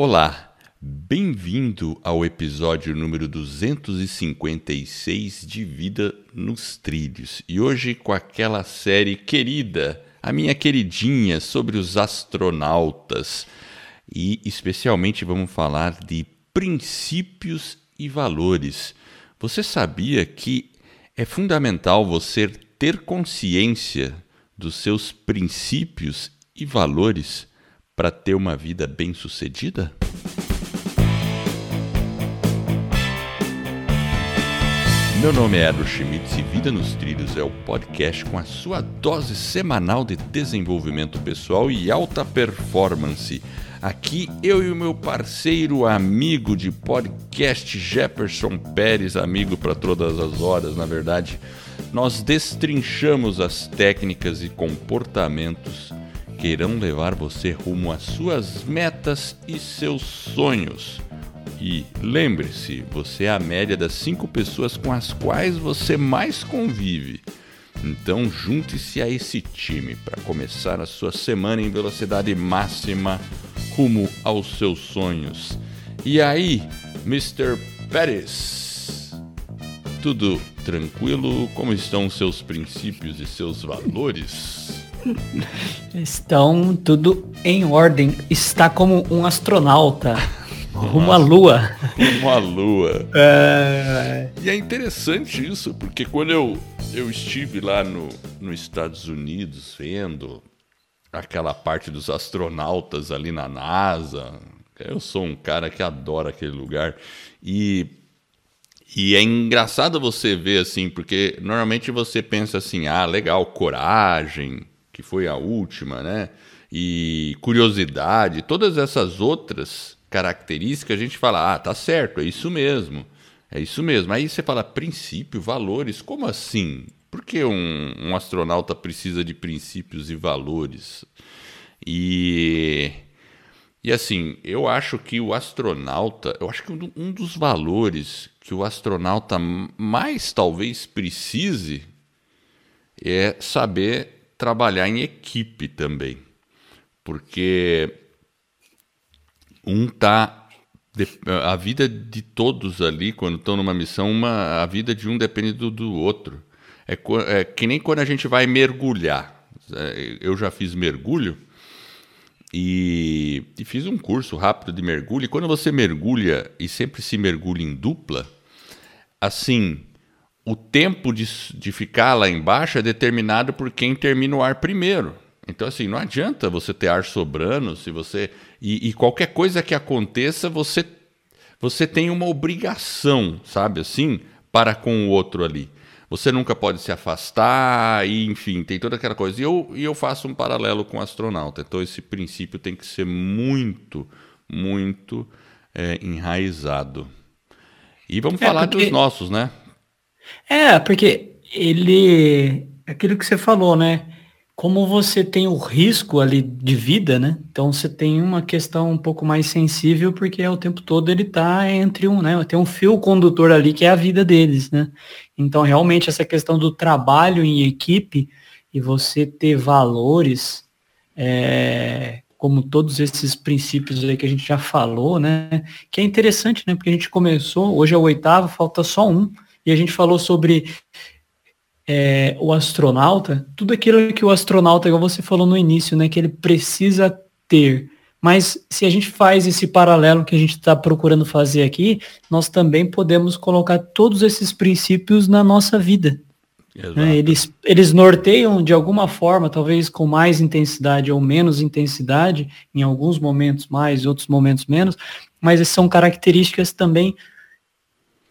Olá, bem-vindo ao episódio número 256 de Vida nos Trilhos. E hoje com aquela série querida, a minha queridinha, sobre os astronautas. E especialmente vamos falar de princípios e valores. Você sabia que é fundamental você ter consciência dos seus princípios e valores? Para ter uma vida bem-sucedida? Meu nome é Edward Schmitz e Vida nos Trilhos é o podcast com a sua dose semanal de desenvolvimento pessoal e alta performance. Aqui eu e o meu parceiro, amigo de podcast Jefferson Pérez, amigo para todas as horas, na verdade, nós destrinchamos as técnicas e comportamentos que irão levar você rumo às suas metas e seus sonhos. E lembre-se, você é a média das cinco pessoas com as quais você mais convive. Então junte-se a esse time para começar a sua semana em velocidade máxima rumo aos seus sonhos. E aí, Mr. Pérez? Tudo tranquilo? Como estão seus princípios e seus valores? Estão tudo em ordem. Está como um astronauta. Uma lua. Uma lua. É... E é interessante isso, porque quando eu, eu estive lá no, nos Estados Unidos vendo aquela parte dos astronautas ali na NASA, eu sou um cara que adora aquele lugar. E, e é engraçado você ver assim, porque normalmente você pensa assim: ah, legal, coragem, que foi a última, né? E curiosidade, todas essas outras características, a gente fala, ah, tá certo, é isso mesmo. É isso mesmo. Aí você fala princípio, valores, como assim? Por que um, um astronauta precisa de princípios e valores? E, e assim, eu acho que o astronauta, eu acho que um, um dos valores que o astronauta mais talvez precise é saber trabalhar em equipe também, porque um tá a vida de todos ali quando estão numa missão, uma, a vida de um depende do, do outro. É, é, que nem quando a gente vai mergulhar. É, eu já fiz mergulho e, e, fiz um curso rápido de mergulho. E quando você mergulha e sempre se mergulha em dupla, assim, o tempo de, de ficar lá embaixo é determinado por quem termina o ar primeiro. Então, assim, não adianta você ter ar sobrando se você. E, e, qualquer coisa que aconteça, você, você tem uma obrigação, sabe assim, para com o outro ali. Você nunca pode se afastar, e enfim, tem toda aquela coisa. E eu, e eu faço um paralelo com o astronauta. Então, esse princípio tem que ser muito, muito é, enraizado. E vamos é, falar porque... dos nossos, né? É, porque ele. Aquilo que você falou, né? Como você tem o risco ali de vida, né? Então você tem uma questão um pouco mais sensível, porque o tempo todo ele tá entre um, né? Tem um fio condutor ali que é a vida deles, né? Então realmente essa questão do trabalho em equipe e você ter valores, é, como todos esses princípios aí que a gente já falou, né? Que é interessante, né? Porque a gente começou, hoje é o oitavo, falta só um e a gente falou sobre é, o astronauta, tudo aquilo que o astronauta, igual você falou no início, né, que ele precisa ter. Mas se a gente faz esse paralelo que a gente está procurando fazer aqui, nós também podemos colocar todos esses princípios na nossa vida. Né? Eles, eles norteiam de alguma forma, talvez com mais intensidade ou menos intensidade, em alguns momentos mais, outros momentos menos, mas são características também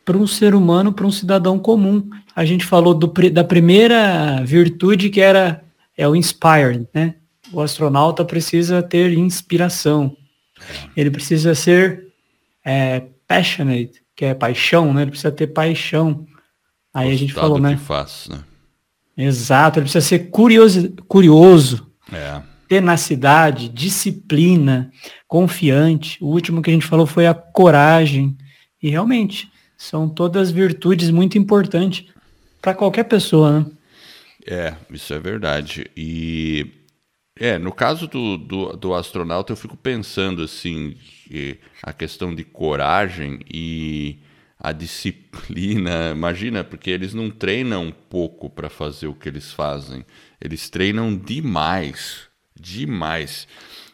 para um ser humano, para um cidadão comum. A gente falou do, da primeira virtude que era é o inspired, né? O astronauta precisa ter inspiração. Ele precisa ser é, passionate, que é paixão, né? Ele precisa ter paixão. Aí a gente falou, né? Faz, né? Exato, ele precisa ser curioso, curioso. É. Tenacidade, disciplina, confiante. O último que a gente falou foi a coragem. E realmente, são todas virtudes muito importantes para qualquer pessoa, né? É, isso é verdade. E É, no caso do, do, do, astronauta, eu fico pensando assim, a questão de coragem e a disciplina. Imagina, porque eles não treinam pouco para fazer o que eles fazem, eles treinam demais, demais.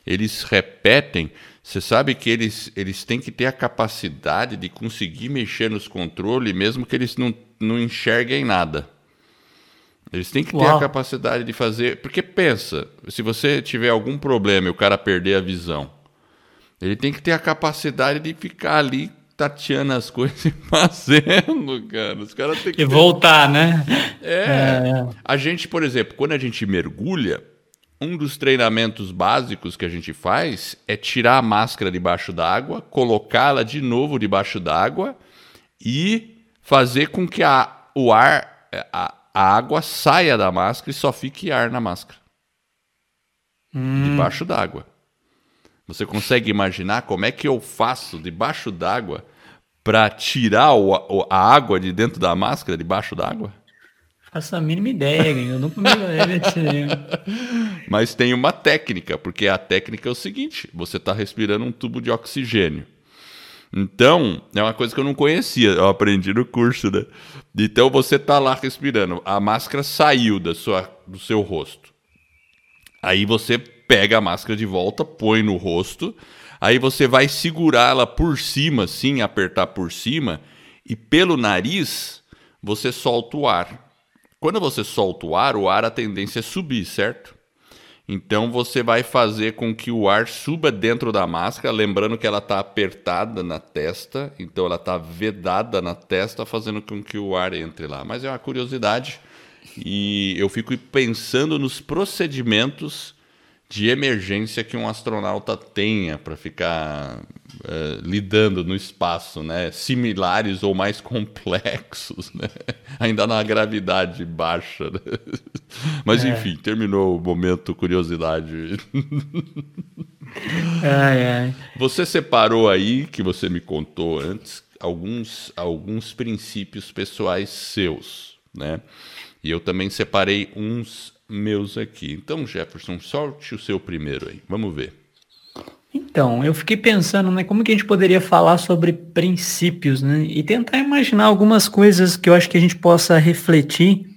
Eles repetem. Você sabe que eles, eles têm que ter a capacidade de conseguir mexer nos controles, mesmo que eles não, não enxerguem nada. Eles têm que ter Uau. a capacidade de fazer. Porque pensa, se você tiver algum problema e o cara perder a visão, ele tem que ter a capacidade de ficar ali tateando as coisas e fazendo, cara. Os caras têm que. E ter... voltar, né? É. é. A gente, por exemplo, quando a gente mergulha, um dos treinamentos básicos que a gente faz é tirar a máscara debaixo d'água, colocá-la de novo debaixo d'água e fazer com que a, o ar. A, a água saia da máscara e só fique ar na máscara. Hum. Debaixo d'água. Você consegue imaginar como é que eu faço debaixo d'água para tirar o, a água de dentro da máscara debaixo d'água? Faço a mínima ideia, eu nunca me Mas tem uma técnica, porque a técnica é o seguinte: você está respirando um tubo de oxigênio. Então, é uma coisa que eu não conhecia, eu aprendi no curso, né? Então você tá lá respirando, a máscara saiu da sua, do seu rosto. Aí você pega a máscara de volta, põe no rosto, aí você vai segurá-la por cima, assim, apertar por cima, e pelo nariz você solta o ar. Quando você solta o ar, o ar a tendência é subir, certo? Então você vai fazer com que o ar suba dentro da máscara, lembrando que ela está apertada na testa, então ela está vedada na testa, fazendo com que o ar entre lá. Mas é uma curiosidade e eu fico pensando nos procedimentos de emergência que um astronauta tenha para ficar uh, lidando no espaço, né? Similares ou mais complexos, né? Ainda na gravidade baixa. Né? Mas é. enfim, terminou o momento curiosidade. Ai, ai. Você separou aí, que você me contou antes, alguns, alguns princípios pessoais seus, né? E eu também separei uns meus aqui. Então, Jefferson, solte o seu primeiro aí. Vamos ver. Então, eu fiquei pensando, né, como que a gente poderia falar sobre princípios, né, e tentar imaginar algumas coisas que eu acho que a gente possa refletir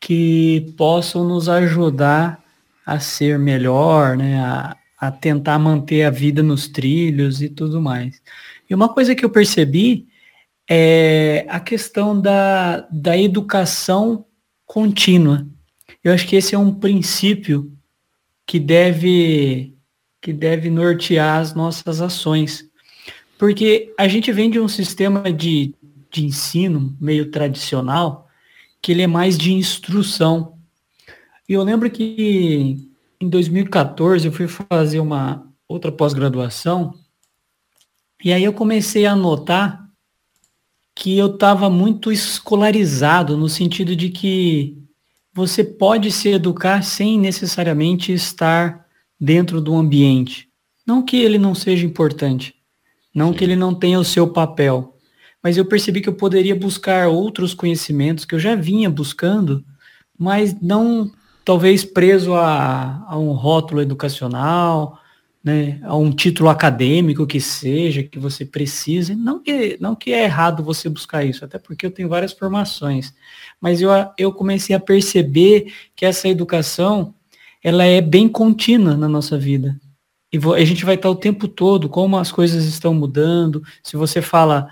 que possam nos ajudar a ser melhor, né, a, a tentar manter a vida nos trilhos e tudo mais. E uma coisa que eu percebi é a questão da, da educação contínua. Eu acho que esse é um princípio que deve, que deve nortear as nossas ações. Porque a gente vem de um sistema de, de ensino meio tradicional, que ele é mais de instrução. E eu lembro que em 2014 eu fui fazer uma outra pós-graduação, e aí eu comecei a notar que eu estava muito escolarizado, no sentido de que você pode se educar sem necessariamente estar dentro do ambiente. Não que ele não seja importante, não Sim. que ele não tenha o seu papel, mas eu percebi que eu poderia buscar outros conhecimentos que eu já vinha buscando, mas não talvez preso a, a um rótulo educacional, né, a um título acadêmico que seja, que você precise. Não que, não que é errado você buscar isso, até porque eu tenho várias formações. Mas eu, eu comecei a perceber que essa educação, ela é bem contínua na nossa vida. E a gente vai estar o tempo todo, como as coisas estão mudando. Se você fala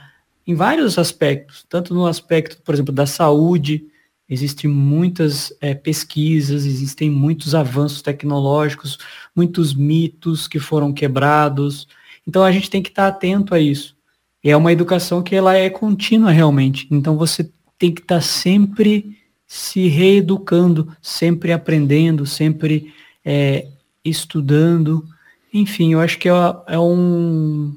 em vários aspectos, tanto no aspecto, por exemplo, da saúde, Existem muitas é, pesquisas, existem muitos avanços tecnológicos, muitos mitos que foram quebrados. Então a gente tem que estar atento a isso. E é uma educação que ela é contínua realmente. Então você tem que estar sempre se reeducando, sempre aprendendo, sempre é, estudando. Enfim, eu acho que é, é um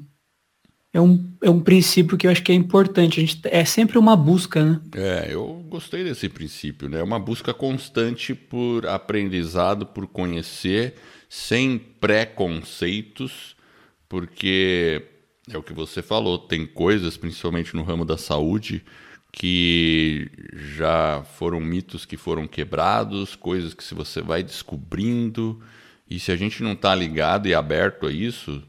é um, é um princípio que eu acho que é importante. A gente, é sempre uma busca, né? É, eu gostei desse princípio, né? É uma busca constante por aprendizado, por conhecer, sem preconceitos, porque é o que você falou, tem coisas, principalmente no ramo da saúde, que já foram mitos que foram quebrados, coisas que se você vai descobrindo, E se a gente não está ligado e aberto a isso,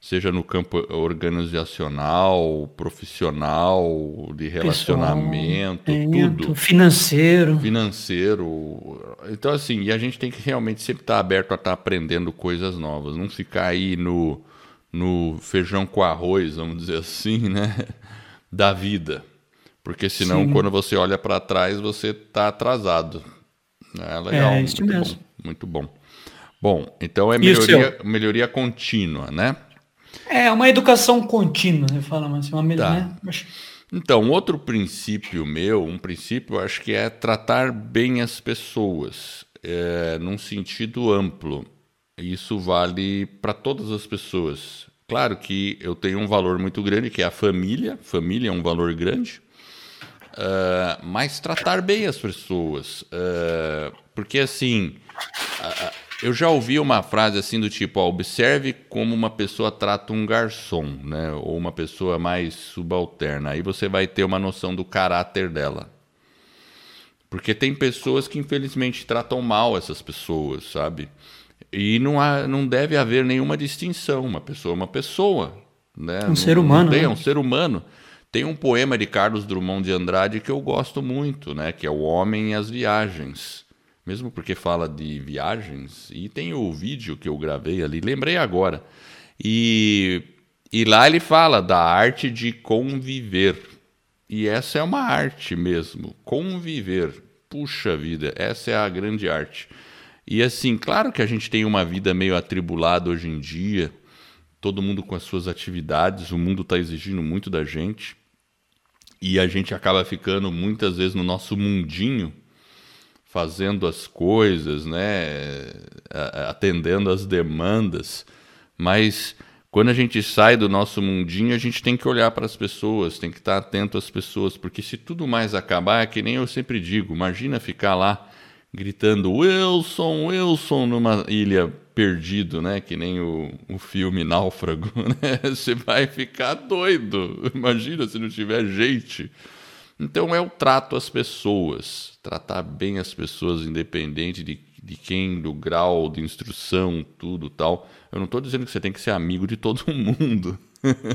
seja no campo organizacional, profissional, de relacionamento, Pessoal, tudo. Financeiro. Financeiro. Então, assim, e a gente tem que realmente sempre estar tá aberto a estar tá aprendendo coisas novas, não ficar aí no, no feijão com arroz, vamos dizer assim, né? Da vida. Porque senão, Sim. quando você olha para trás, você está atrasado. É legal. É, isso mesmo. Bom, muito bom. Bom, então é melhoria, melhoria contínua, né? É, uma educação contínua, você fala assim, uma tá. né? Então, outro princípio meu, um princípio, eu acho que é tratar bem as pessoas, é, num sentido amplo. Isso vale para todas as pessoas. Claro que eu tenho um valor muito grande, que é a família. Família é um valor grande. Uh, mas tratar bem as pessoas. Uh, porque, assim, eu já ouvi uma frase assim do tipo: ó, observe como uma pessoa trata um garçom, né? Ou uma pessoa mais subalterna. Aí você vai ter uma noção do caráter dela. Porque tem pessoas que infelizmente tratam mal essas pessoas, sabe? E não, há, não deve haver nenhuma distinção. Uma pessoa é uma pessoa. Né? Um não, ser humano. Tem, né? É um ser humano. Tem um poema de Carlos Drummond de Andrade que eu gosto muito, né? que é O Homem e as Viagens mesmo porque fala de viagens, e tem o vídeo que eu gravei ali, lembrei agora. E, e lá ele fala da arte de conviver. E essa é uma arte mesmo, conviver. Puxa vida, essa é a grande arte. E assim, claro que a gente tem uma vida meio atribulada hoje em dia, todo mundo com as suas atividades, o mundo está exigindo muito da gente. E a gente acaba ficando muitas vezes no nosso mundinho fazendo as coisas, né, atendendo as demandas, mas quando a gente sai do nosso mundinho, a gente tem que olhar para as pessoas, tem que estar atento às pessoas, porque se tudo mais acabar, é que nem eu sempre digo, imagina ficar lá gritando Wilson, Wilson numa ilha perdido, né? Que nem o, o filme Náufrago, né? Você vai ficar doido. Imagina se não tiver gente. Então é o trato às pessoas, tratar bem as pessoas, independente de, de quem, do grau de instrução, tudo tal. Eu não estou dizendo que você tem que ser amigo de todo mundo.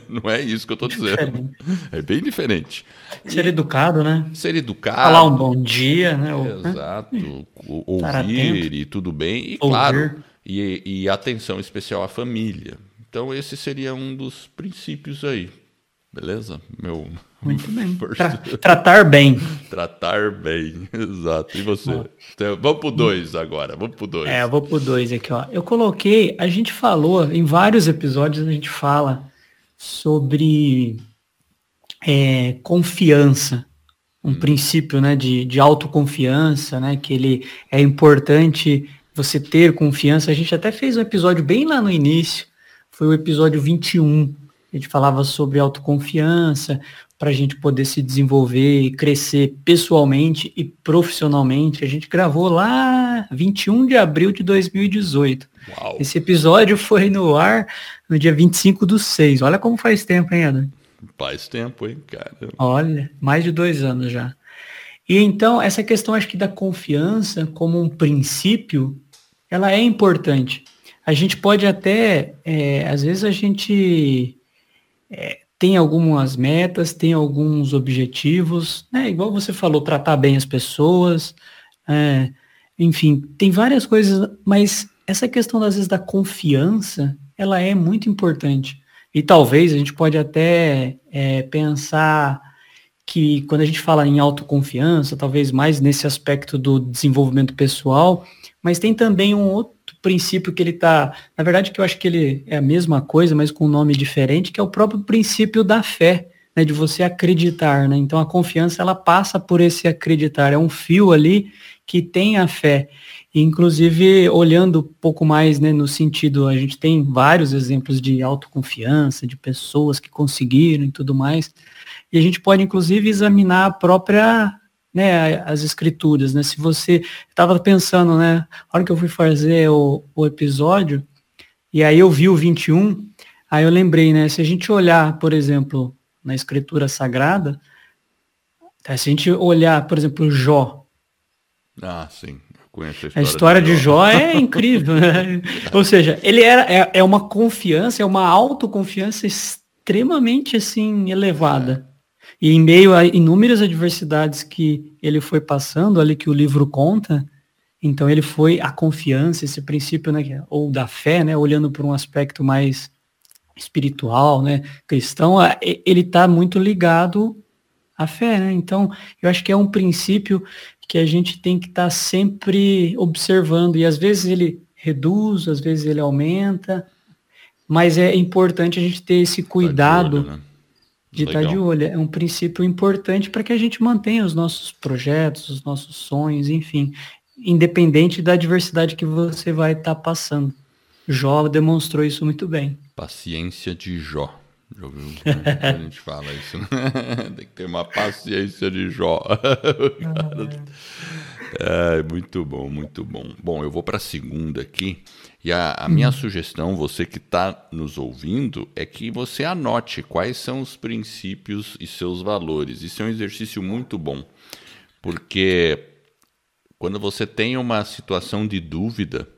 não é isso que eu estou dizendo. É bem diferente. Ser e, educado, né? Ser educado. Falar um bom dia, né? Exato. Né? Ouvir e tudo bem. E claro, e, e atenção especial à família. Então esse seria um dos princípios aí. Beleza? Meu. Muito bem. Tra tratar bem. tratar bem, exato. E você? Então, vamos pro dois agora. Vamos pro dois. É, eu vou pro dois aqui, ó. Eu coloquei, a gente falou, em vários episódios a gente fala sobre é, confiança. Um hum. princípio né, de, de autoconfiança, né? Que ele é importante você ter confiança. A gente até fez um episódio bem lá no início. Foi o episódio 21 a gente falava sobre autoconfiança, para a gente poder se desenvolver e crescer pessoalmente e profissionalmente. A gente gravou lá 21 de abril de 2018. Uau. Esse episódio foi no ar no dia 25 do 6. Olha como faz tempo, hein, Adam? Faz tempo, hein, cara? Olha, mais de dois anos já. E então, essa questão, acho que da confiança como um princípio, ela é importante. A gente pode até, é, às vezes a gente é, tem algumas metas, tem alguns objetivos, né? Igual você falou, tratar bem as pessoas, é, enfim, tem várias coisas, mas essa questão às vezes da confiança, ela é muito importante. E talvez a gente pode até é, pensar que quando a gente fala em autoconfiança, talvez mais nesse aspecto do desenvolvimento pessoal, mas tem também um outro princípio que ele está, na verdade que eu acho que ele é a mesma coisa, mas com um nome diferente, que é o próprio princípio da fé, né, de você acreditar, né? Então a confiança ela passa por esse acreditar, é um fio ali que tem a fé. E, inclusive, olhando um pouco mais né, no sentido, a gente tem vários exemplos de autoconfiança, de pessoas que conseguiram e tudo mais. E a gente pode, inclusive, examinar a própria né, as escrituras, né? Se você estava pensando, né, a hora que eu fui fazer o, o episódio, e aí eu vi o 21, aí eu lembrei, né, se a gente olhar, por exemplo, na escritura sagrada, tá, se a gente olhar, por exemplo, Jó. Ah, sim. conheço a história, a história de, Jó. de, Jó. é incrível, né? Ou seja, ele era, é, é, uma confiança, é uma autoconfiança extremamente assim elevada. É. E em meio a inúmeras adversidades que ele foi passando, ali que o livro conta, então ele foi a confiança, esse princípio, né, ou da fé, né, olhando por um aspecto mais espiritual, né, cristão, ele está muito ligado à fé, né? Então, eu acho que é um princípio que a gente tem que estar tá sempre observando e às vezes ele reduz, às vezes ele aumenta, mas é importante a gente ter esse cuidado. De estar de olho. É um princípio importante para que a gente mantenha os nossos projetos, os nossos sonhos, enfim, independente da diversidade que você vai estar tá passando. Jó demonstrou isso muito bem. Paciência de Jó. Já ouviu? a gente fala isso, né? Tem que ter uma paciência de Jó. é, muito bom, muito bom. Bom, eu vou para a segunda aqui. E a, a minha sugestão, você que está nos ouvindo, é que você anote quais são os princípios e seus valores. Isso é um exercício muito bom, porque quando você tem uma situação de dúvida,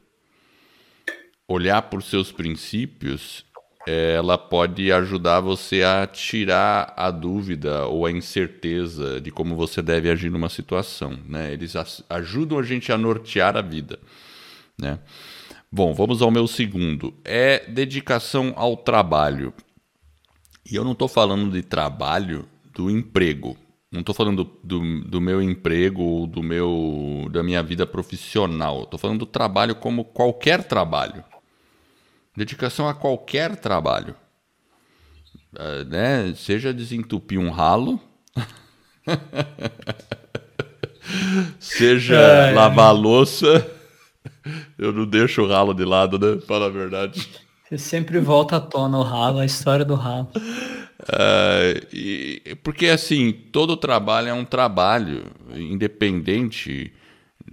olhar por seus princípios, ela pode ajudar você a tirar a dúvida ou a incerteza de como você deve agir numa situação. Né? Eles ajudam a gente a nortear a vida. Né? Bom, vamos ao meu segundo. É dedicação ao trabalho. E eu não estou falando de trabalho do emprego. Não estou falando do, do, do, meu emprego ou do meu, da minha vida profissional. Estou falando do trabalho como qualquer trabalho. Dedicação a qualquer trabalho. Uh, né? Seja desentupir um ralo, seja é, lavar é. louça eu não deixo o ralo de lado, né? Fala a verdade. Você sempre volta à tona o ralo, a história do ralo. É, e, porque assim, todo trabalho é um trabalho, independente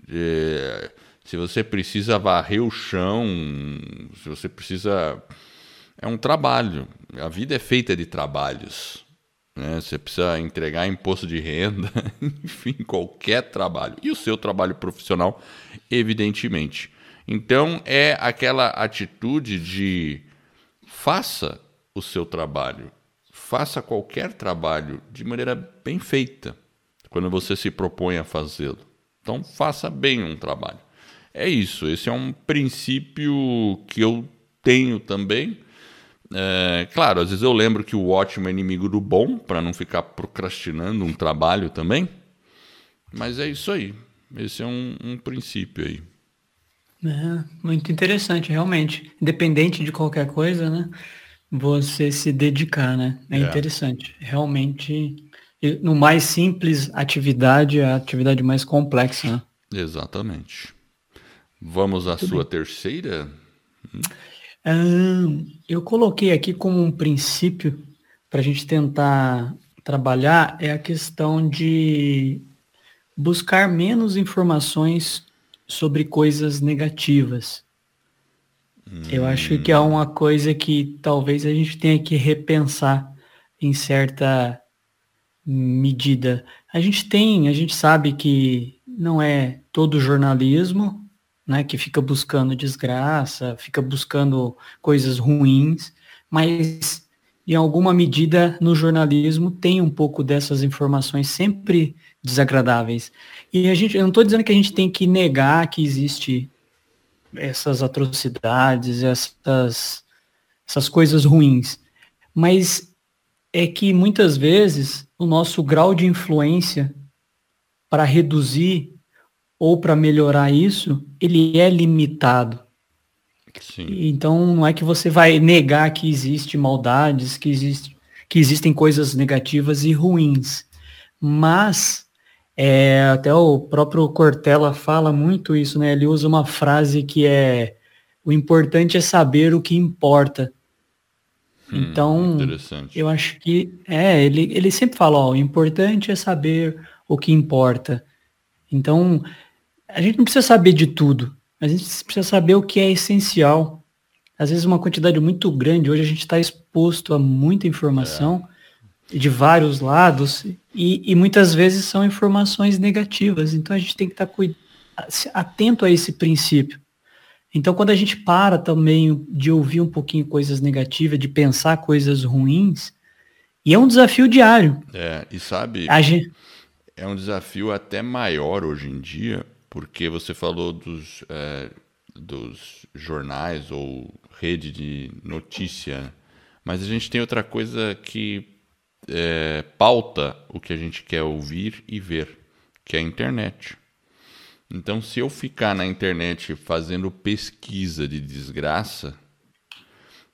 de, se você precisa varrer o chão, se você precisa. É um trabalho. A vida é feita de trabalhos. Né? Você precisa entregar imposto de renda, enfim, qualquer trabalho. E o seu trabalho profissional, evidentemente. Então é aquela atitude de faça o seu trabalho, faça qualquer trabalho de maneira bem feita, quando você se propõe a fazê-lo. Então faça bem um trabalho. É isso, esse é um princípio que eu tenho também. É, claro, às vezes eu lembro que o ótimo é inimigo do bom, para não ficar procrastinando um trabalho também. Mas é isso aí. Esse é um, um princípio aí. É, muito interessante, realmente. Independente de qualquer coisa, né? Você se dedicar, né? É, é. interessante. Realmente, no mais simples atividade, a atividade mais complexa, né? Exatamente. Vamos à sua bem. terceira? Hum, eu coloquei aqui como um princípio para a gente tentar trabalhar é a questão de buscar menos informações sobre coisas negativas. Hum. Eu acho que é uma coisa que talvez a gente tenha que repensar em certa medida. A gente tem, a gente sabe que não é todo jornalismo, né, que fica buscando desgraça, fica buscando coisas ruins, mas em alguma medida no jornalismo tem um pouco dessas informações sempre desagradáveis. E a gente, eu não estou dizendo que a gente tem que negar que existe essas atrocidades, essas, essas coisas ruins, mas é que muitas vezes o nosso grau de influência para reduzir ou para melhorar isso, ele é limitado. Sim. Então não é que você vai negar que existe maldades, que, existe, que existem coisas negativas e ruins, mas é, até o próprio Cortella fala muito isso, né? Ele usa uma frase que é o importante é saber o que importa. Hum, então, eu acho que é, ele, ele sempre fala, ó, o importante é saber o que importa. Então, a gente não precisa saber de tudo, a gente precisa saber o que é essencial. Às vezes uma quantidade muito grande, hoje a gente está exposto a muita informação, é de vários lados e, e, muitas vezes são informações negativas. Então a gente tem que estar tá atento a esse princípio. Então, quando a gente para também de ouvir um pouquinho coisas negativas, de pensar coisas ruins, e é um desafio diário. É, e sabe, gente... é um desafio até maior hoje em dia, porque você falou dos, é, dos jornais ou rede de notícia, mas a gente tem outra coisa que é, pauta o que a gente quer ouvir e ver, que é a internet. Então, se eu ficar na internet fazendo pesquisa de desgraça,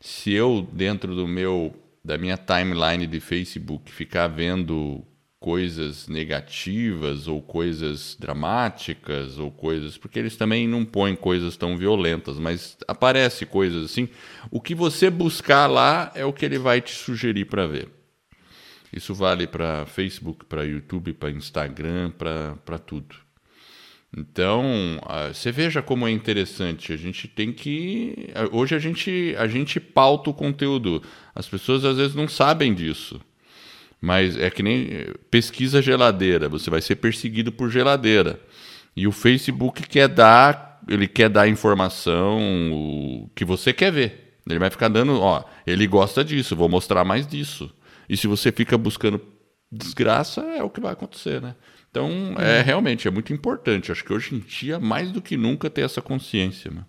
se eu dentro do meu da minha timeline de Facebook ficar vendo coisas negativas ou coisas dramáticas ou coisas porque eles também não põem coisas tão violentas, mas aparece coisas assim. O que você buscar lá é o que ele vai te sugerir para ver. Isso vale para Facebook, para YouTube, para Instagram, para tudo. Então, você veja como é interessante. A gente tem que. Hoje a gente, a gente pauta o conteúdo. As pessoas às vezes não sabem disso. Mas é que nem pesquisa geladeira. Você vai ser perseguido por geladeira. E o Facebook quer dar, ele quer dar informação que você quer ver. Ele vai ficar dando, ó, ele gosta disso, vou mostrar mais disso. E se você fica buscando desgraça, é o que vai acontecer, né? Então, é realmente é muito importante. Acho que hoje em dia, mais do que nunca, ter essa consciência. Né?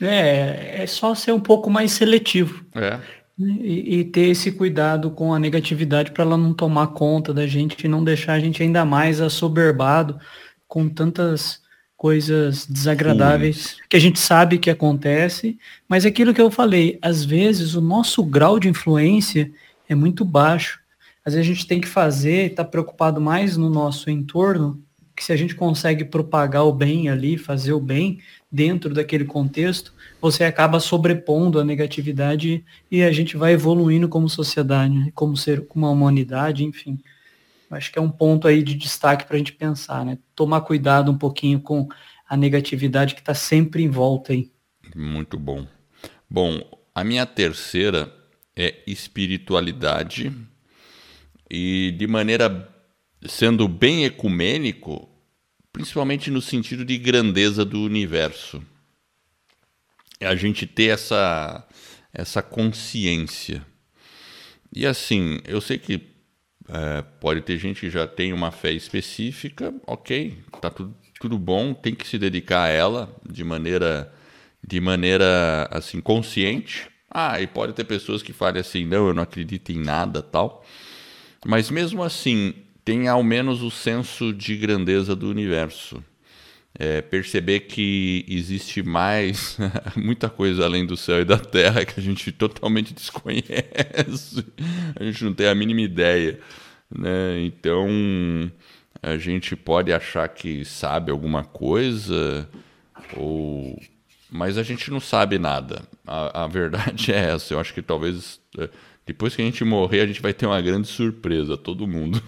É, é só ser um pouco mais seletivo. É. E, e ter esse cuidado com a negatividade para ela não tomar conta da gente e não deixar a gente ainda mais assoberbado com tantas coisas desagradáveis que a gente sabe que acontece, mas é aquilo que eu falei, às vezes o nosso grau de influência é muito baixo às vezes a gente tem que fazer, estar tá preocupado mais no nosso entorno, que se a gente consegue propagar o bem ali, fazer o bem dentro daquele contexto, você acaba sobrepondo a negatividade e a gente vai evoluindo como sociedade, né? como ser, como uma humanidade, enfim. Acho que é um ponto aí de destaque para a gente pensar, né? Tomar cuidado um pouquinho com a negatividade que está sempre em volta aí. Muito bom. Bom, a minha terceira é espiritualidade e de maneira sendo bem ecumênico, principalmente no sentido de grandeza do universo. É a gente ter essa, essa consciência. E assim, eu sei que é, pode ter gente que já tem uma fé específica, ok, tá tudo, tudo bom, tem que se dedicar a ela de maneira, de maneira assim consciente. Ah, e pode ter pessoas que falem assim, não, eu não acredito em nada, tal. Mas mesmo assim, tem ao menos o senso de grandeza do universo. É, perceber que existe mais, muita coisa além do céu e da terra que a gente totalmente desconhece, a gente não tem a mínima ideia. Né? Então, a gente pode achar que sabe alguma coisa, ou... mas a gente não sabe nada. A, a verdade é essa. Eu acho que talvez é, depois que a gente morrer, a gente vai ter uma grande surpresa, todo mundo.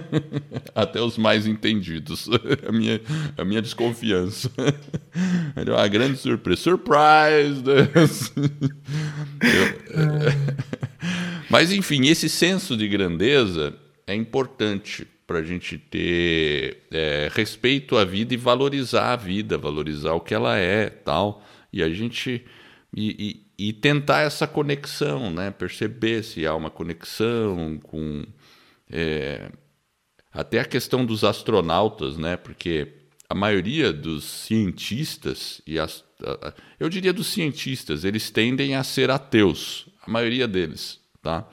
Até os mais entendidos. a, minha, a minha desconfiança. É uma grande surpresa. Surprise! Mas, enfim, esse senso de grandeza é importante para a gente ter é, respeito à vida e valorizar a vida, valorizar o que ela é tal. E a gente. E, e tentar essa conexão, né? perceber se há uma conexão com. É, até a questão dos astronautas, né? porque a maioria dos cientistas, e as, eu diria dos cientistas, eles tendem a ser ateus, a maioria deles. Tá?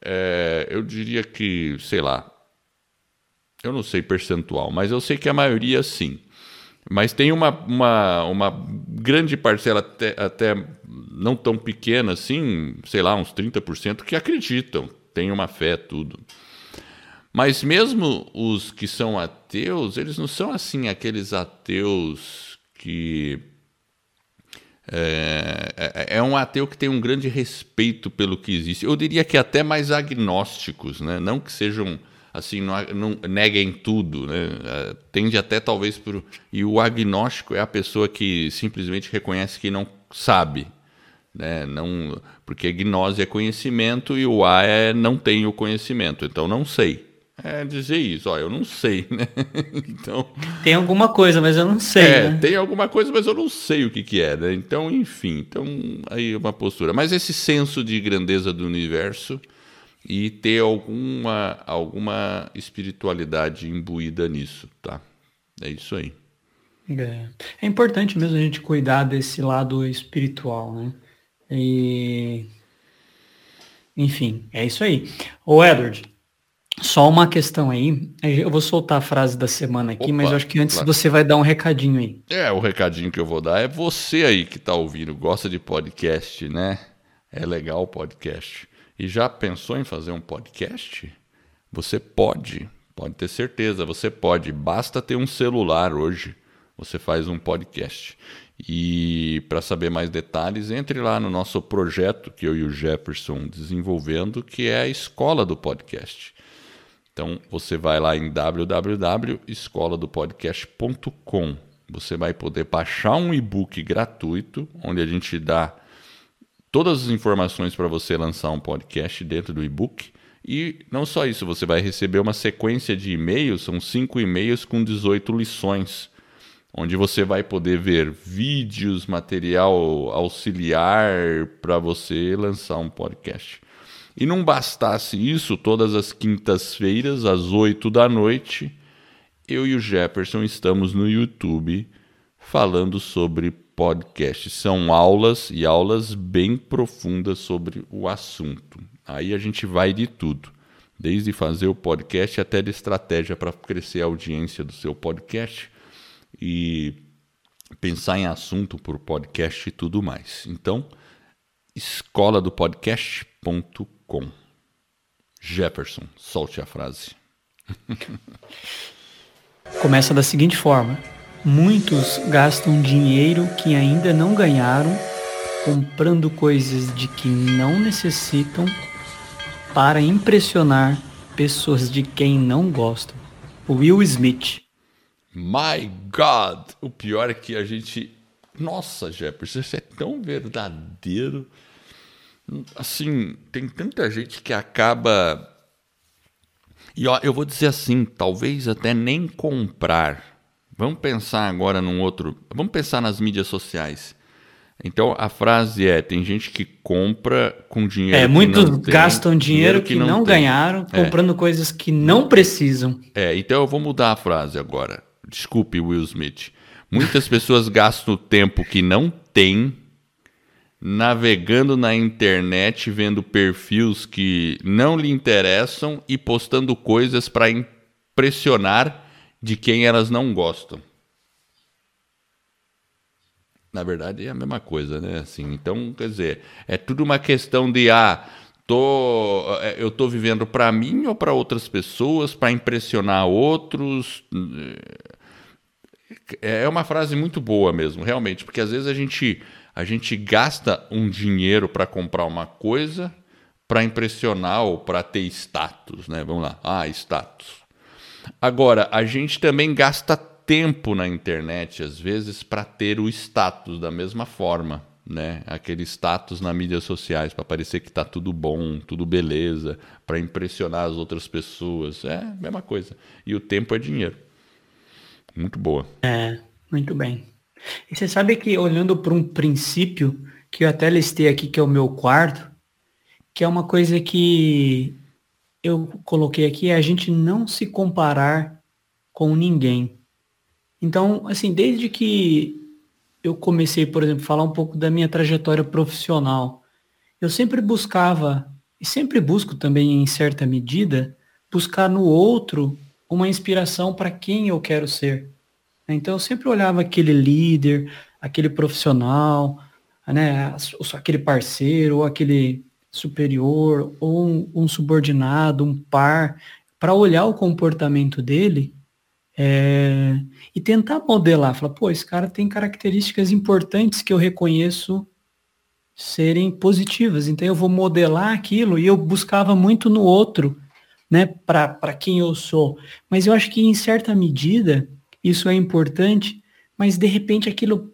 É, eu diria que, sei lá, eu não sei percentual, mas eu sei que a maioria sim. Mas tem uma, uma, uma grande parcela, até, até não tão pequena assim, sei lá, uns 30%, que acreditam, têm uma fé, tudo. Mas mesmo os que são ateus, eles não são assim aqueles ateus que. É, é, é, um ateu que tem um grande respeito pelo que existe. Eu diria que até mais agnósticos, né? não que sejam assim, não, não neguem tudo, né? É, tende até talvez por e o agnóstico é a pessoa que simplesmente reconhece que não sabe, né? Não, porque gnose é conhecimento e o A é não tenho conhecimento, então não sei. é dizer isso, ó, eu não sei, né? então tem alguma coisa, mas eu não sei. É, né? tem alguma coisa, mas eu não sei o que que é, né? Então, enfim, então aí uma postura. Mas esse senso de grandeza do universo e ter alguma alguma espiritualidade imbuída nisso, tá? É isso aí. É. é importante mesmo a gente cuidar desse lado espiritual, né? E enfim, é isso aí. Ô Edward, só uma questão aí. Eu vou soltar a frase da semana aqui, Opa, mas eu acho que antes claro. você vai dar um recadinho aí. É, o recadinho que eu vou dar é você aí que tá ouvindo, gosta de podcast, né? É legal o podcast. E já pensou em fazer um podcast? Você pode, pode ter certeza, você pode. Basta ter um celular hoje, você faz um podcast. E para saber mais detalhes, entre lá no nosso projeto que eu e o Jefferson desenvolvendo, que é a Escola do Podcast. Então você vai lá em www.escoladopodcast.com. Você vai poder baixar um e-book gratuito, onde a gente dá todas as informações para você lançar um podcast dentro do e-book. E não só isso, você vai receber uma sequência de e-mails, são cinco e-mails com 18 lições, onde você vai poder ver vídeos, material auxiliar para você lançar um podcast. E não bastasse isso, todas as quintas-feiras, às 8 da noite, eu e o Jefferson estamos no YouTube falando sobre podcast. São aulas e aulas bem profundas sobre o assunto. Aí a gente vai de tudo, desde fazer o podcast até de estratégia para crescer a audiência do seu podcast e pensar em assunto por podcast e tudo mais. Então, escola do podcast.com com. Jefferson, solte a frase. Começa da seguinte forma: muitos gastam dinheiro que ainda não ganharam comprando coisas de que não necessitam para impressionar pessoas de quem não gostam. Will Smith. My God! O pior é que a gente. Nossa, Jefferson, isso é tão verdadeiro assim, tem tanta gente que acaba. E ó, eu vou dizer assim, talvez até nem comprar. Vamos pensar agora num outro. Vamos pensar nas mídias sociais. Então a frase é: tem gente que compra com dinheiro. É, muitos gastam dinheiro, dinheiro que, que, não, não ganharam é. comprando coisas que não precisam. É, então eu vou mudar a frase agora. Desculpe, Will Smith. Muitas pessoas gastam o tempo que não têm navegando na internet, vendo perfis que não lhe interessam e postando coisas para impressionar de quem elas não gostam. Na verdade é a mesma coisa, né? Assim, então, quer dizer, é tudo uma questão de ah, tô, é, eu tô vivendo para mim ou para outras pessoas, para impressionar outros. É uma frase muito boa mesmo, realmente, porque às vezes a gente a gente gasta um dinheiro para comprar uma coisa para impressionar ou para ter status, né? Vamos lá. Ah, status. Agora, a gente também gasta tempo na internet às vezes para ter o status da mesma forma, né? Aquele status nas mídias sociais para parecer que está tudo bom, tudo beleza, para impressionar as outras pessoas. É a mesma coisa. E o tempo é dinheiro. Muito boa. É, muito bem. E você sabe que olhando para um princípio que eu até listei aqui, que é o meu quarto, que é uma coisa que eu coloquei aqui, é a gente não se comparar com ninguém. Então, assim, desde que eu comecei, por exemplo, a falar um pouco da minha trajetória profissional, eu sempre buscava, e sempre busco também em certa medida, buscar no outro uma inspiração para quem eu quero ser. Então eu sempre olhava aquele líder, aquele profissional, né, aquele parceiro, ou aquele superior, ou um, um subordinado, um par, para olhar o comportamento dele é, e tentar modelar. Falar, pô, esse cara tem características importantes que eu reconheço serem positivas. Então eu vou modelar aquilo e eu buscava muito no outro, né, para quem eu sou. Mas eu acho que em certa medida isso é importante, mas de repente aquilo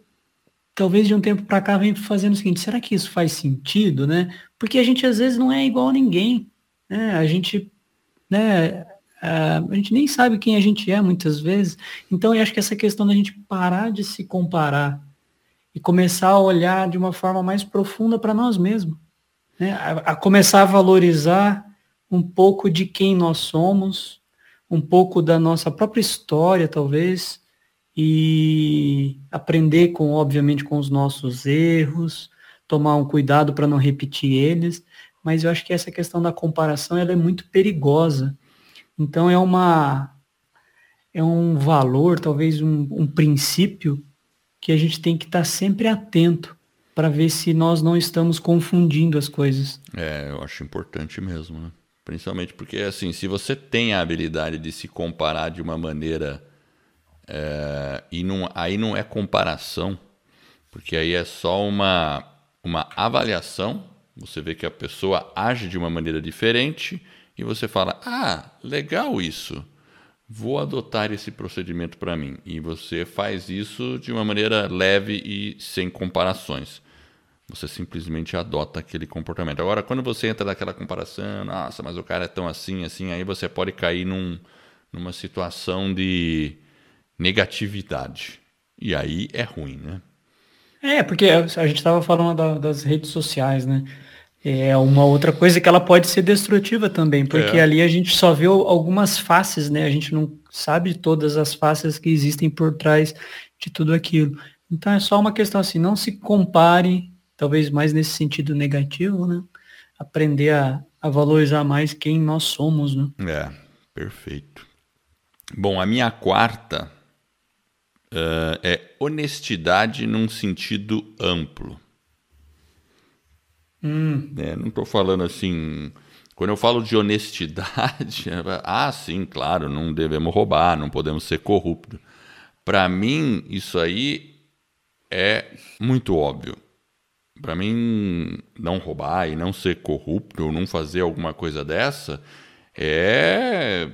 talvez de um tempo para cá vem fazendo o seguinte, será que isso faz sentido, né? Porque a gente às vezes não é igual a ninguém, né? A gente, né, a gente nem sabe quem a gente é muitas vezes. Então eu acho que essa questão da gente parar de se comparar e começar a olhar de uma forma mais profunda para nós mesmos. Né? A, a, começar a valorizar um pouco de quem nós somos, um pouco da nossa própria história, talvez, e aprender com, obviamente, com os nossos erros, tomar um cuidado para não repetir eles. Mas eu acho que essa questão da comparação ela é muito perigosa. Então é uma é um valor, talvez um, um princípio que a gente tem que estar tá sempre atento para ver se nós não estamos confundindo as coisas. É, eu acho importante mesmo, né? Principalmente porque, assim, se você tem a habilidade de se comparar de uma maneira. É, e não, aí não é comparação, porque aí é só uma, uma avaliação. Você vê que a pessoa age de uma maneira diferente e você fala: Ah, legal isso vou adotar esse procedimento para mim. E você faz isso de uma maneira leve e sem comparações. Você simplesmente adota aquele comportamento. Agora, quando você entra naquela comparação, nossa, mas o cara é tão assim, assim, aí você pode cair num, numa situação de negatividade. E aí é ruim, né? É, porque a gente estava falando da, das redes sociais, né? É uma outra coisa que ela pode ser destrutiva também, porque é. ali a gente só vê algumas faces, né? A gente não sabe todas as faces que existem por trás de tudo aquilo. Então é só uma questão assim, não se compare, talvez mais nesse sentido negativo, né? Aprender a, a valorizar mais quem nós somos, né? É, perfeito. Bom, a minha quarta uh, é honestidade num sentido amplo. Hum. É, não estou falando assim. Quando eu falo de honestidade, ah, sim, claro, não devemos roubar, não podemos ser corruptos. Para mim, isso aí é muito óbvio. Para mim, não roubar e não ser corrupto ou não fazer alguma coisa dessa é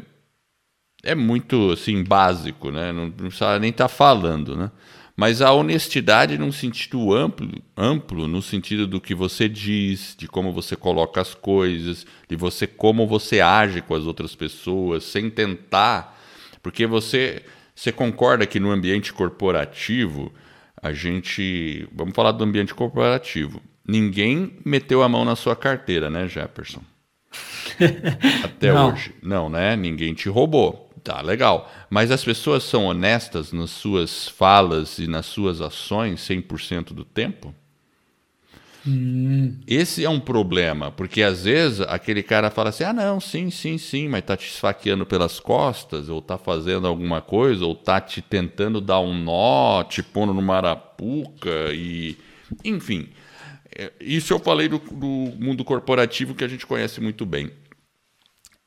é muito assim básico, né? Não, não precisa nem estar tá falando, né? mas a honestidade num sentido amplo, amplo, no sentido do que você diz, de como você coloca as coisas, de você como você age com as outras pessoas, sem tentar, porque você você concorda que no ambiente corporativo a gente, vamos falar do ambiente corporativo, ninguém meteu a mão na sua carteira, né, Jefferson? Até Não. hoje. Não, né? Ninguém te roubou. Tá, legal. Mas as pessoas são honestas nas suas falas e nas suas ações 100% do tempo? Hum. Esse é um problema, porque às vezes aquele cara fala assim: ah, não, sim, sim, sim, mas tá te esfaqueando pelas costas, ou tá fazendo alguma coisa, ou tá te tentando dar um nó, te pondo numa arapuca, e. Enfim. É, isso eu falei do, do mundo corporativo que a gente conhece muito bem.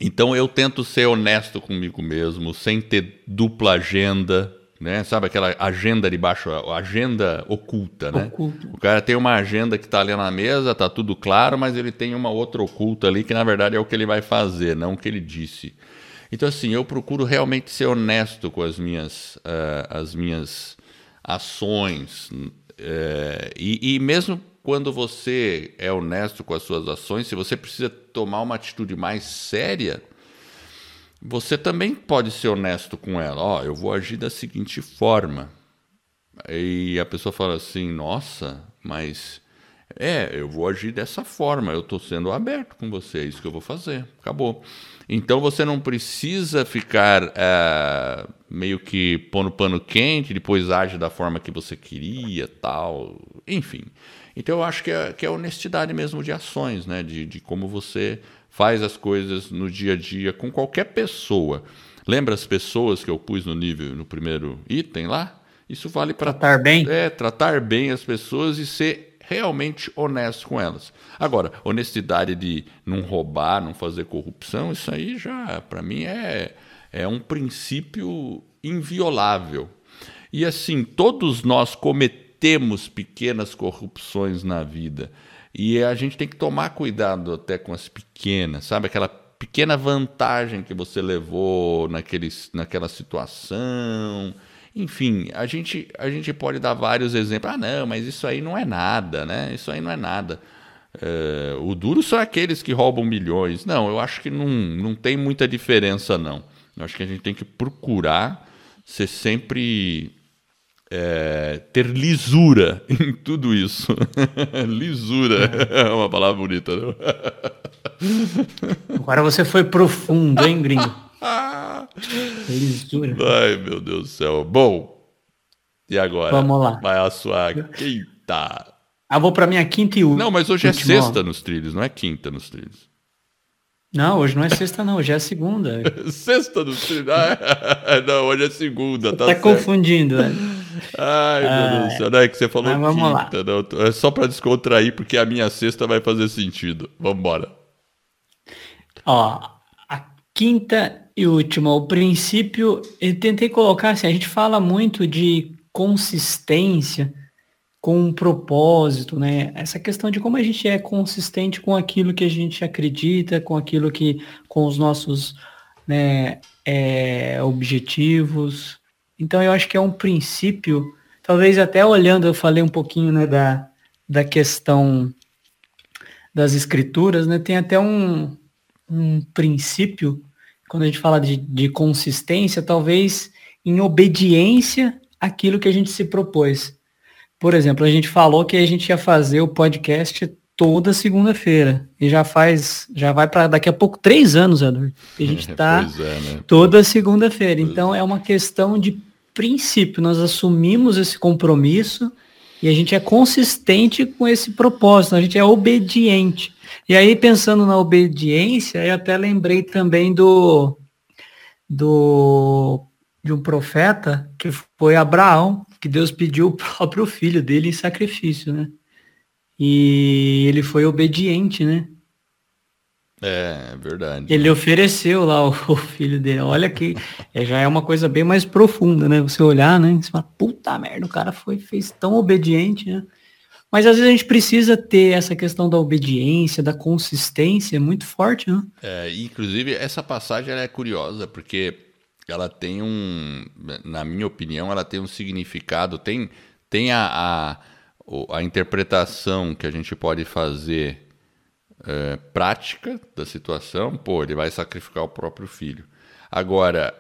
Então eu tento ser honesto comigo mesmo, sem ter dupla agenda, né? Sabe aquela agenda de baixo, agenda oculta, né? Oculto. O cara tem uma agenda que está ali na mesa, tá tudo claro, mas ele tem uma outra oculta ali que na verdade é o que ele vai fazer, não o que ele disse. Então assim, eu procuro realmente ser honesto com as minhas, uh, as minhas ações uh, e, e mesmo quando você é honesto com as suas ações, se você precisa tomar uma atitude mais séria, você também pode ser honesto com ela. Ó, oh, eu vou agir da seguinte forma. E a pessoa fala assim: Nossa, mas é, eu vou agir dessa forma. Eu estou sendo aberto com você. É isso que eu vou fazer. Acabou. Então você não precisa ficar é, meio que pondo pano quente, depois age da forma que você queria, tal. Enfim. Então eu acho que é, que é honestidade mesmo de ações, né? De, de como você faz as coisas no dia a dia com qualquer pessoa. Lembra as pessoas que eu pus no nível no primeiro item lá? Isso vale para tratar bem. É, tratar bem as pessoas e ser realmente honesto com elas. Agora, honestidade de não roubar, não fazer corrupção, isso aí já para mim é é um princípio inviolável. E assim, todos nós cometemos temos pequenas corrupções na vida. E a gente tem que tomar cuidado até com as pequenas, sabe? Aquela pequena vantagem que você levou naquele, naquela situação. Enfim, a gente, a gente pode dar vários exemplos. Ah, não, mas isso aí não é nada, né? Isso aí não é nada. É, o duro são aqueles que roubam milhões. Não, eu acho que não, não tem muita diferença, não. Eu acho que a gente tem que procurar ser sempre é, ter lisura em tudo isso. lisura é. é uma palavra bonita, não? Agora você foi profundo, hein, gringo? lisura. Ai, meu Deus do céu. Bom, e agora? Vamos lá. Vai a sua quinta. Ah, vou para minha quinta e última. Não, mas hoje é sexta nos trilhos, não é quinta nos trilhos. Não, hoje não é sexta, não, hoje é segunda. sexta nos trilhos. Ah, não, hoje é segunda. Tá, tá confundindo, velho. Ai, meu Deus do ah, céu. Não é que você falou vamos quinta. Lá. Não, é só para descontrair, porque a minha sexta vai fazer sentido. Vamos embora. Ó, a quinta e última, o princípio, eu tentei colocar assim, a gente fala muito de consistência com um propósito, né? Essa questão de como a gente é consistente com aquilo que a gente acredita, com aquilo que, com os nossos né, é, objetivos. Então eu acho que é um princípio, talvez até olhando, eu falei um pouquinho né, da, da questão das escrituras, né? Tem até um, um princípio, quando a gente fala de, de consistência, talvez em obediência àquilo que a gente se propôs. Por exemplo, a gente falou que a gente ia fazer o podcast toda segunda-feira. E já faz, já vai para daqui a pouco três anos, Eduardo. A gente está é, né? toda segunda-feira. Então é. é uma questão de princípio. Nós assumimos esse compromisso e a gente é consistente com esse propósito. A gente é obediente. E aí, pensando na obediência, eu até lembrei também do, do de um profeta que foi Abraão, que Deus pediu o próprio filho dele em sacrifício, né? E ele foi obediente, né? É, é verdade. Ele ofereceu lá o, o filho dele. Olha que é, já é uma coisa bem mais profunda, né? Você olhar, né? Você fala, puta merda, o cara foi, fez tão obediente, né? Mas às vezes a gente precisa ter essa questão da obediência, da consistência muito forte, né? É, inclusive, essa passagem é curiosa, porque ela tem um, na minha opinião, ela tem um significado, tem, tem a, a, a interpretação que a gente pode fazer é, prática da situação, pô, ele vai sacrificar o próprio filho. Agora,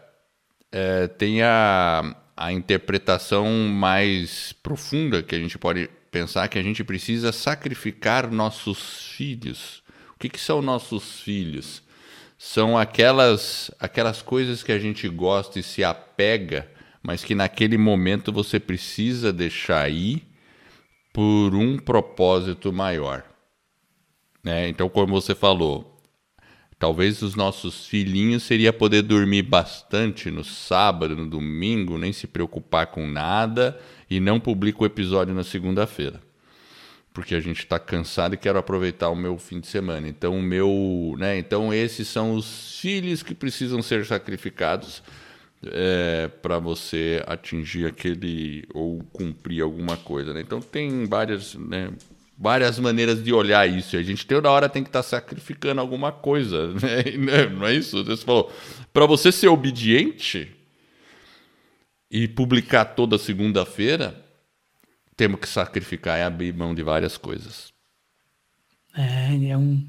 é, tem a, a interpretação mais profunda que a gente pode pensar que a gente precisa sacrificar nossos filhos. O que, que são nossos filhos? São aquelas, aquelas coisas que a gente gosta e se apega, mas que naquele momento você precisa deixar ir por um propósito maior. Né? Então, como você falou, talvez os nossos filhinhos seria poder dormir bastante no sábado, no domingo, nem se preocupar com nada e não publica o episódio na segunda-feira. Porque a gente está cansado e quero aproveitar o meu fim de semana. Então, o meu, né? Então, esses são os filhos que precisam ser sacrificados é, para você atingir aquele ou cumprir alguma coisa. Né? Então, tem várias, né, várias maneiras de olhar isso. A gente toda hora tem que estar tá sacrificando alguma coisa. Né? Não é isso? Você falou, para você ser obediente e publicar toda segunda-feira, temos que sacrificar e abrir mão de várias coisas. É, é um,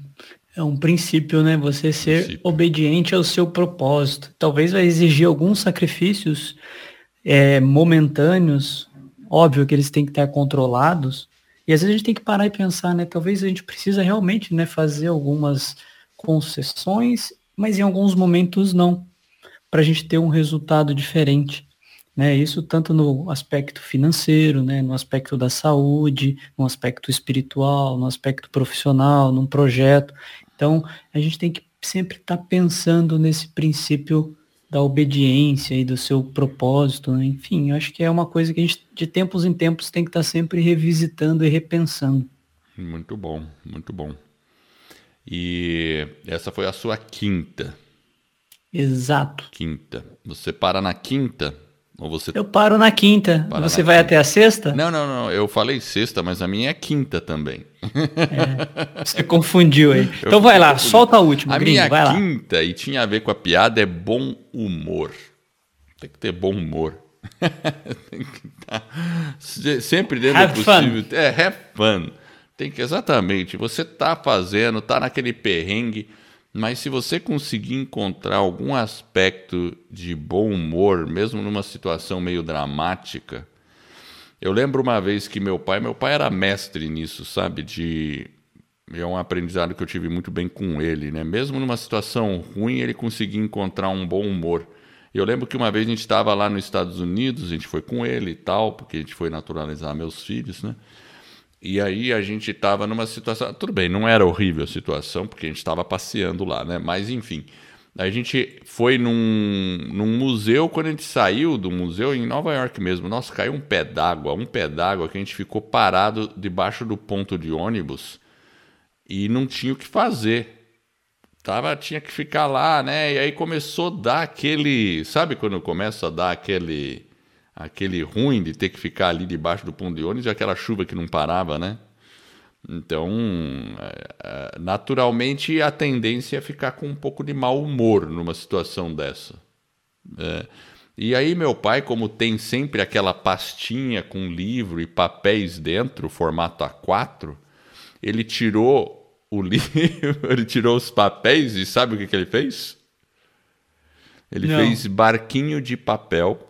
é um princípio, né? Você ser princípio. obediente ao seu propósito. Talvez vai exigir alguns sacrifícios é, momentâneos. Óbvio que eles têm que estar controlados. E às vezes a gente tem que parar e pensar, né? Talvez a gente precisa realmente né, fazer algumas concessões, mas em alguns momentos não, para a gente ter um resultado diferente. Né, isso tanto no aspecto financeiro, né, no aspecto da saúde, no aspecto espiritual, no aspecto profissional, num projeto. Então, a gente tem que sempre estar tá pensando nesse princípio da obediência e do seu propósito. Né? Enfim, eu acho que é uma coisa que a gente, de tempos em tempos, tem que estar tá sempre revisitando e repensando. Muito bom, muito bom. E essa foi a sua quinta. Exato. Quinta. Você para na quinta ou você... Eu paro na quinta. Para você na vai quinta. até a sexta? Não, não, não. Eu falei sexta, mas a minha é quinta também. É, você confundiu aí. Eu então vai lá, confundido. solta a última. A gringo, minha quinta, lá. e tinha a ver com a piada, é bom humor. Tem que ter bom humor. Tem que estar tá sempre dentro have do possível. Fun. É, have fun. Tem que, exatamente. Você tá fazendo, tá naquele perrengue, Mas se você conseguir encontrar algum aspecto de bom humor, mesmo numa situação meio dramática, eu lembro uma vez que meu pai, meu pai era mestre nisso, sabe? De é um aprendizado que eu tive muito bem com ele, né? Mesmo numa situação ruim, ele conseguia encontrar um bom humor. Eu lembro que uma vez a gente estava lá nos Estados Unidos, a gente foi com ele e tal, porque a gente foi naturalizar meus filhos, né? E aí a gente estava numa situação. Tudo bem, não era horrível a situação, porque a gente estava passeando lá, né? Mas enfim. A gente foi num, num museu, quando a gente saiu do museu, em Nova York mesmo, nossa, caiu um pé d'água, um pé d'água que a gente ficou parado debaixo do ponto de ônibus e não tinha o que fazer. Tava, tinha que ficar lá, né? E aí começou a dar aquele. Sabe quando começa a dar aquele aquele ruim de ter que ficar ali debaixo do ponto de ônibus e aquela chuva que não parava, né? Então, é, é, naturalmente, a tendência é ficar com um pouco de mau humor numa situação dessa. É. E aí, meu pai, como tem sempre aquela pastinha com livro e papéis dentro, formato A4, ele tirou o livro, ele tirou os papéis e sabe o que, que ele fez? Ele Não. fez barquinho de papel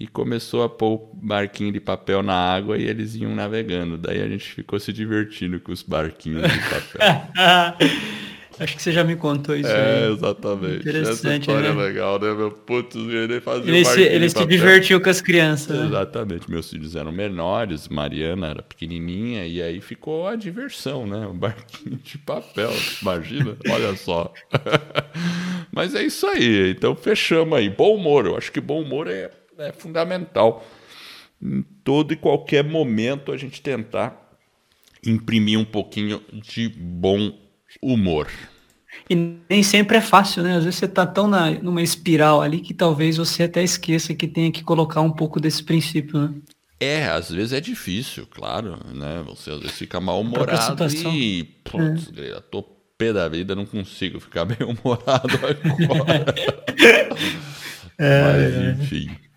e começou a pôr barquinho de papel na água e eles iam navegando. Daí a gente ficou se divertindo com os barquinhos de papel. Acho que você já me contou isso é, aí. exatamente. Interessante, Essa história né? é legal, né? Meu putz, ele fazia Ele, se, ele se divertiu com as crianças. Né? Exatamente. Meus filhos eram menores, Mariana era pequenininha, e aí ficou a diversão, né? Um barquinho de papel, imagina? Olha só. Mas é isso aí. Então fechamos aí. Bom humor. Eu acho que bom humor é é fundamental. Em todo e qualquer momento a gente tentar imprimir um pouquinho de bom humor. E nem sempre é fácil, né? Às vezes você está tão na, numa espiral ali que talvez você até esqueça que tenha que colocar um pouco desse princípio, né? É, às vezes é difícil, claro, né? Você às vezes fica mal-humorado e, putz, é. tô pé da vida, não consigo ficar bem humorado agora. é, Mas, é. enfim.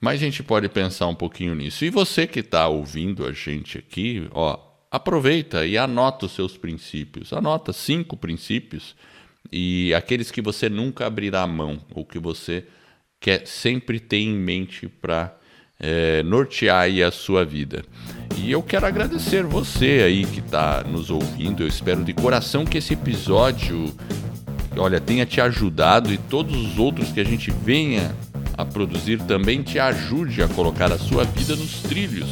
Mas a gente pode pensar um pouquinho nisso. E você que está ouvindo a gente aqui, ó, aproveita e anota os seus princípios. Anota cinco princípios e aqueles que você nunca abrirá a mão, ou que você quer sempre ter em mente para é, nortear aí a sua vida. E eu quero agradecer você aí que está nos ouvindo. Eu espero de coração que esse episódio, olha, tenha te ajudado e todos os outros que a gente venha a produzir também te ajude a colocar a sua vida nos trilhos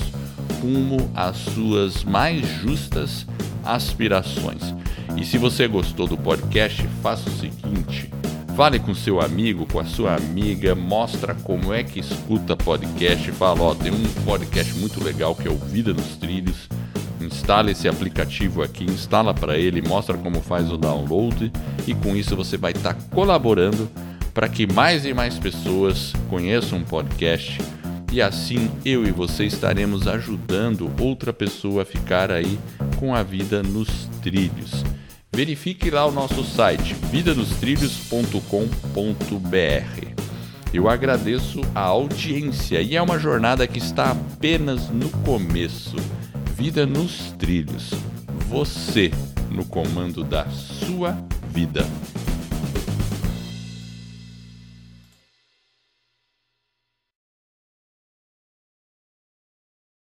rumo às suas mais justas aspirações. E se você gostou do podcast, faça o seguinte: fale com seu amigo, com a sua amiga, mostra como é que escuta podcast, fala, ó, tem um podcast muito legal que é o Vida nos Trilhos. Instala esse aplicativo aqui, instala para ele, mostra como faz o download e com isso você vai estar tá colaborando para que mais e mais pessoas conheçam o podcast e assim eu e você estaremos ajudando outra pessoa a ficar aí com a vida nos trilhos. Verifique lá o nosso site vidanostrilhos.com.br. Eu agradeço a audiência e é uma jornada que está apenas no começo. Vida nos trilhos. Você no comando da sua vida.